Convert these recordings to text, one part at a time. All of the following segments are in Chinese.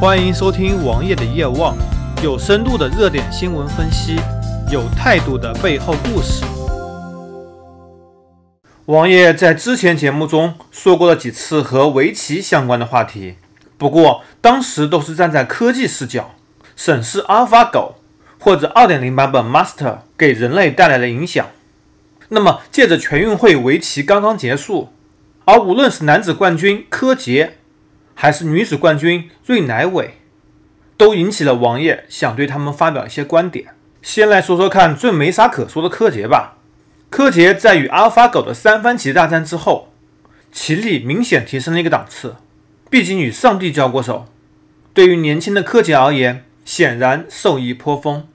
欢迎收听王爷的夜望，有深度的热点新闻分析，有态度的背后故事。王爷在之前节目中说过了几次和围棋相关的话题，不过当时都是站在科技视角审视阿尔法狗或者2.0版本 Master 给人类带来的影响。那么，借着全运会围棋刚刚结束，而无论是男子冠军柯洁。还是女子冠军芮乃伟，都引起了王爷想对他们发表一些观点。先来说说看最没啥可说的柯洁吧。柯洁在与阿尔法狗的三番棋大战之后，棋力明显提升了一个档次。毕竟与上帝交过手，对于年轻的柯洁而言，显然受益颇丰。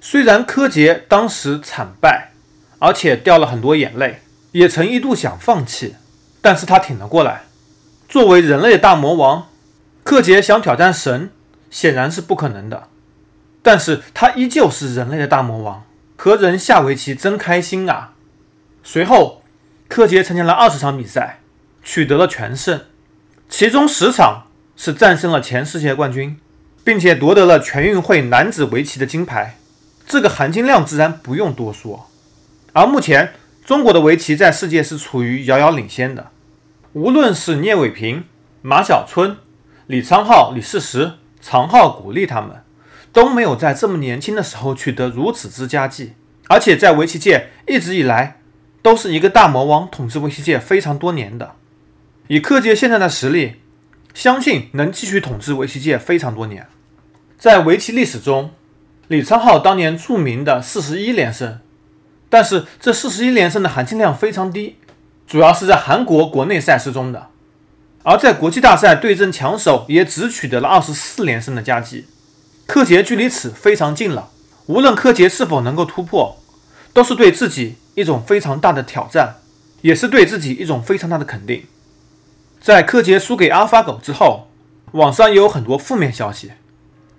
虽然柯洁当时惨败，而且掉了很多眼泪，也曾一度想放弃，但是他挺了过来。作为人类的大魔王，柯洁想挑战神，显然是不可能的。但是他依旧是人类的大魔王，和人下围棋真开心啊！随后，柯洁参加了二十场比赛，取得了全胜，其中十场是战胜了前世界冠军，并且夺得了全运会男子围棋的金牌。这个含金量自然不用多说。而目前，中国的围棋在世界是处于遥遥领先的。无论是聂卫平、马晓春、李昌镐、李世石、常浩、鼓励他们，都没有在这么年轻的时候取得如此之佳绩，而且在围棋界一直以来都是一个大魔王统治围棋界非常多年的。以柯洁现在的实力，相信能继续统治围棋界非常多年。在围棋历史中，李昌镐当年著名的四十一连胜，但是这四十一连胜的含金量非常低。主要是在韩国国内赛事中的，而在国际大赛对阵强手也只取得了二十四连胜的佳绩。柯洁距离此非常近了，无论柯洁是否能够突破，都是对自己一种非常大的挑战，也是对自己一种非常大的肯定。在柯洁输给阿尔法狗之后，网上也有很多负面消息，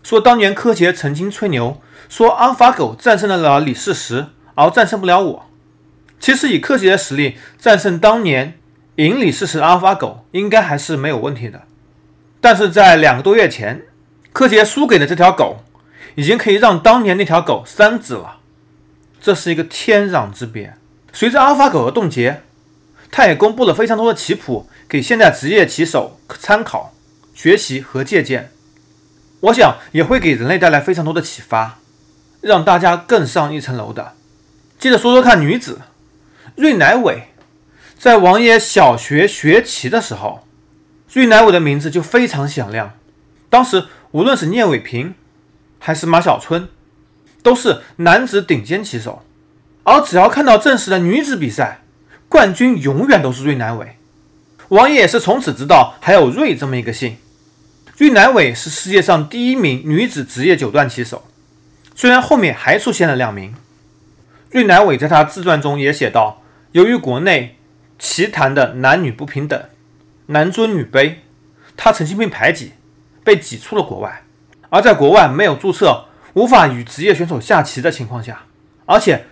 说当年柯洁曾经吹牛说阿尔法狗战胜了李世石，而战胜不了我。其实以柯洁的实力战胜当年赢李世石阿尔法狗，应该还是没有问题的。但是在两个多月前，柯洁输给的这条狗，已经可以让当年那条狗三子了，这是一个天壤之别。随着阿尔法狗的冻结，他也公布了非常多的棋谱给现在职业棋手参考、学习和借鉴。我想也会给人类带来非常多的启发，让大家更上一层楼的。接着说说看女子。芮乃伟在王爷小学学棋的时候，芮乃伟的名字就非常响亮。当时无论是聂卫平还是马晓春，都是男子顶尖棋手。而只要看到正式的女子比赛，冠军永远都是芮乃伟。王爷也是从此知道还有芮这么一个姓。芮乃伟是世界上第一名女子职业九段棋手，虽然后面还出现了两名。芮乃伟在他自传中也写道。由于国内棋坛的男女不平等，男尊女卑，他曾经被排挤，被挤出了国外。而在国外没有注册、无法与职业选手下棋的情况下，而且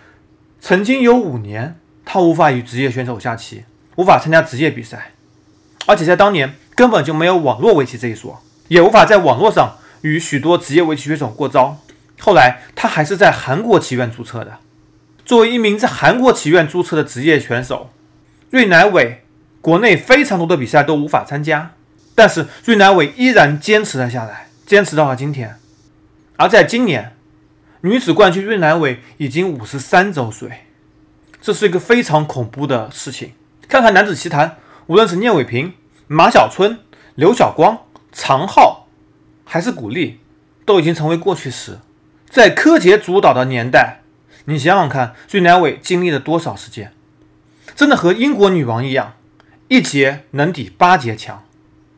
曾经有五年他无法与职业选手下棋，无法参加职业比赛，而且在当年根本就没有网络围棋这一说，也无法在网络上与许多职业围棋选手过招。后来他还是在韩国棋院注册的。作为一名在韩国棋院注册的职业选手，芮乃伟国内非常多的比赛都无法参加，但是芮乃伟依然坚持了下来，坚持到了今天。而在今年，女子冠军芮乃伟已经五十三周岁，这是一个非常恐怖的事情。看看男子棋坛，无论是聂伟平、马晓春、刘晓光、常浩，还是古力，都已经成为过去时。在柯洁主导的年代。你想想看，芮乃伟经历了多少时间？真的和英国女王一样，一节能抵八节强。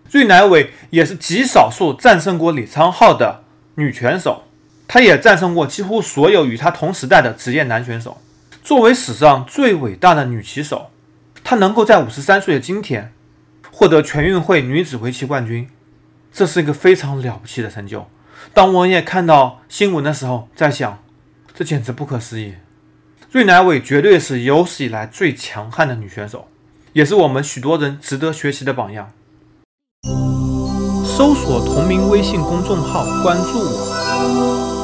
芮乃伟也是极少数战胜过李昌镐的女拳手，她也战胜过几乎所有与她同时代的职业男选手。作为史上最伟大的女棋手，她能够在五十三岁的今天获得全运会女子围棋冠军，这是一个非常了不起的成就。当我也看到新闻的时候，在想。这简直不可思议！芮乃伟绝对是有史以来最强悍的女选手，也是我们许多人值得学习的榜样。搜索同名微信公众号，关注我。